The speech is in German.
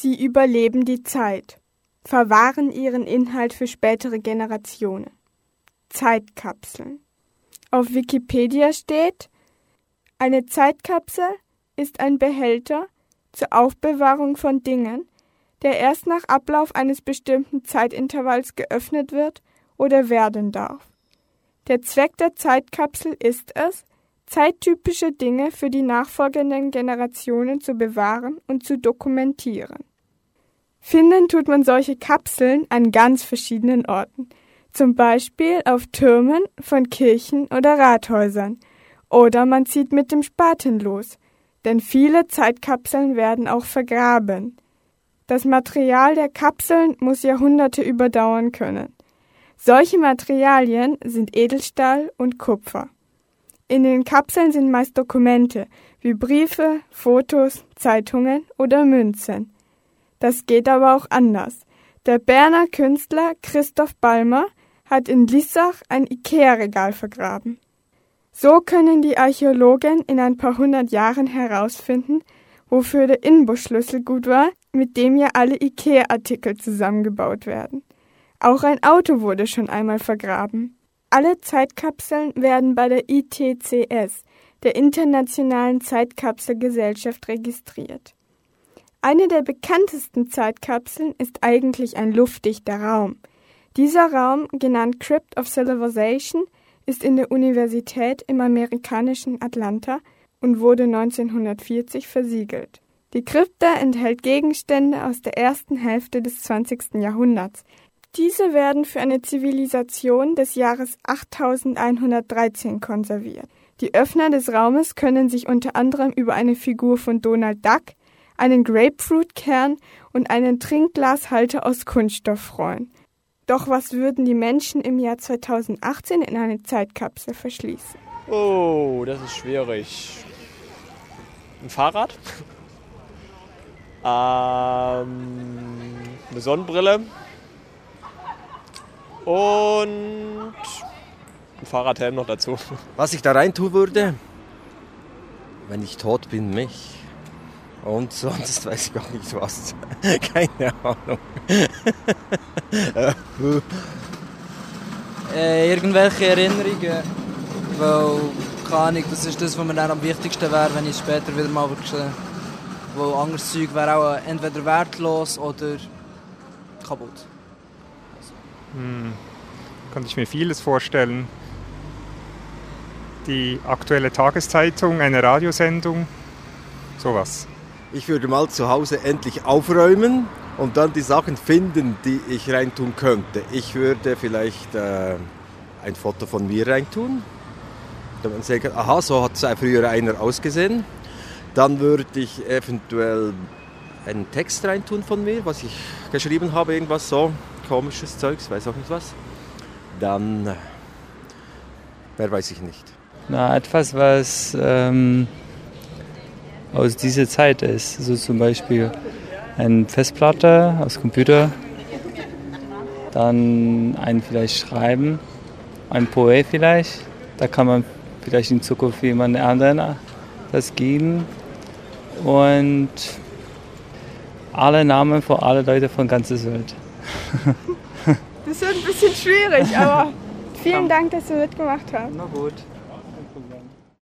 Sie überleben die Zeit, verwahren ihren Inhalt für spätere Generationen. Zeitkapseln. Auf Wikipedia steht, eine Zeitkapsel ist ein Behälter zur Aufbewahrung von Dingen, der erst nach Ablauf eines bestimmten Zeitintervalls geöffnet wird oder werden darf. Der Zweck der Zeitkapsel ist es, zeittypische Dinge für die nachfolgenden Generationen zu bewahren und zu dokumentieren. Finden tut man solche Kapseln an ganz verschiedenen Orten, zum Beispiel auf Türmen von Kirchen oder Rathäusern, oder man zieht mit dem Spaten los, denn viele Zeitkapseln werden auch vergraben. Das Material der Kapseln muss Jahrhunderte überdauern können. Solche Materialien sind Edelstahl und Kupfer. In den Kapseln sind meist Dokumente wie Briefe, Fotos, Zeitungen oder Münzen. Das geht aber auch anders. Der Berner Künstler Christoph Balmer hat in Lissach ein Ikea-Regal vergraben. So können die Archäologen in ein paar hundert Jahren herausfinden, wofür der Inbusschlüssel gut war, mit dem ja alle IKEA-Artikel zusammengebaut werden. Auch ein Auto wurde schon einmal vergraben. Alle Zeitkapseln werden bei der ITCS, der Internationalen Zeitkapselgesellschaft, registriert. Eine der bekanntesten Zeitkapseln ist eigentlich ein luftdichter Raum. Dieser Raum, genannt Crypt of Civilization, ist in der Universität im amerikanischen Atlanta und wurde 1940 versiegelt. Die Krypta enthält Gegenstände aus der ersten Hälfte des 20. Jahrhunderts. Diese werden für eine Zivilisation des Jahres 8113 konserviert. Die Öffner des Raumes können sich unter anderem über eine Figur von Donald Duck, einen Grapefruitkern und einen Trinkglashalter aus Kunststoff freuen. Doch was würden die Menschen im Jahr 2018 in eine Zeitkapsel verschließen? Oh, das ist schwierig. Ein Fahrrad? ähm, eine Sonnenbrille und ein Fahrradhelm noch dazu. Was ich da rein tun würde, wenn ich tot bin, mich. Und sonst weiß ich auch nicht was. Keine Ahnung. äh, irgendwelche Erinnerungen. Weil, keine Ahnung, das ist das, was mir dann am wichtigsten wäre, wenn ich später wieder mal würde sehen. Weil anderes Zeug wäre auch entweder wertlos oder kaputt. Hm. Kann ich mir vieles vorstellen. Die aktuelle Tageszeitung, eine Radiosendung, sowas. Ich würde mal zu Hause endlich aufräumen und dann die Sachen finden, die ich reintun könnte. Ich würde vielleicht äh, ein Foto von mir reintun. Damit man sehen kann, aha, so hat früher einer ausgesehen. Dann würde ich eventuell einen Text reintun von mir, was ich geschrieben habe, irgendwas so komisches Zeugs, weiß auch nicht was. Dann, äh, wer weiß ich nicht. Na, etwas, was ähm, aus dieser Zeit ist. So zum Beispiel eine Festplatte aus Computer, dann ein vielleicht Schreiben, ein Poet vielleicht. Da kann man vielleicht in Zukunft jemand anderen das geben. Und alle Namen von allen Leuten von ganzer Welt. das wird ein bisschen schwierig, aber vielen Dank, dass Sie mitgemacht haben. Na gut.